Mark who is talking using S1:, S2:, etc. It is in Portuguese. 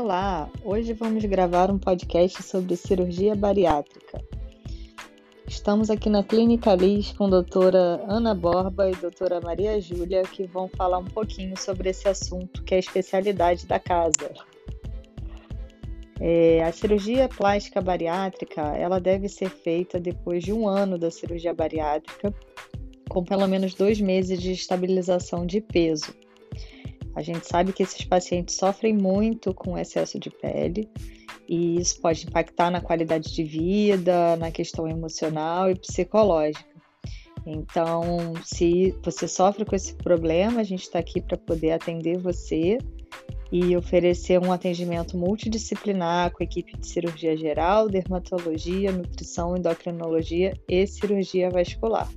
S1: Olá, hoje vamos gravar um podcast sobre cirurgia bariátrica. Estamos aqui na Clínica Liz com a doutora Ana Borba e doutora Maria Júlia, que vão falar um pouquinho sobre esse assunto, que é a especialidade da casa. É, a cirurgia plástica bariátrica, ela deve ser feita depois de um ano da cirurgia bariátrica, com pelo menos dois meses de estabilização de peso. A gente sabe que esses pacientes sofrem muito com excesso de pele e isso pode impactar na qualidade de vida, na questão emocional e psicológica. Então, se você sofre com esse problema, a gente está aqui para poder atender você e oferecer um atendimento multidisciplinar com equipe de cirurgia geral, dermatologia, nutrição, endocrinologia e cirurgia vascular.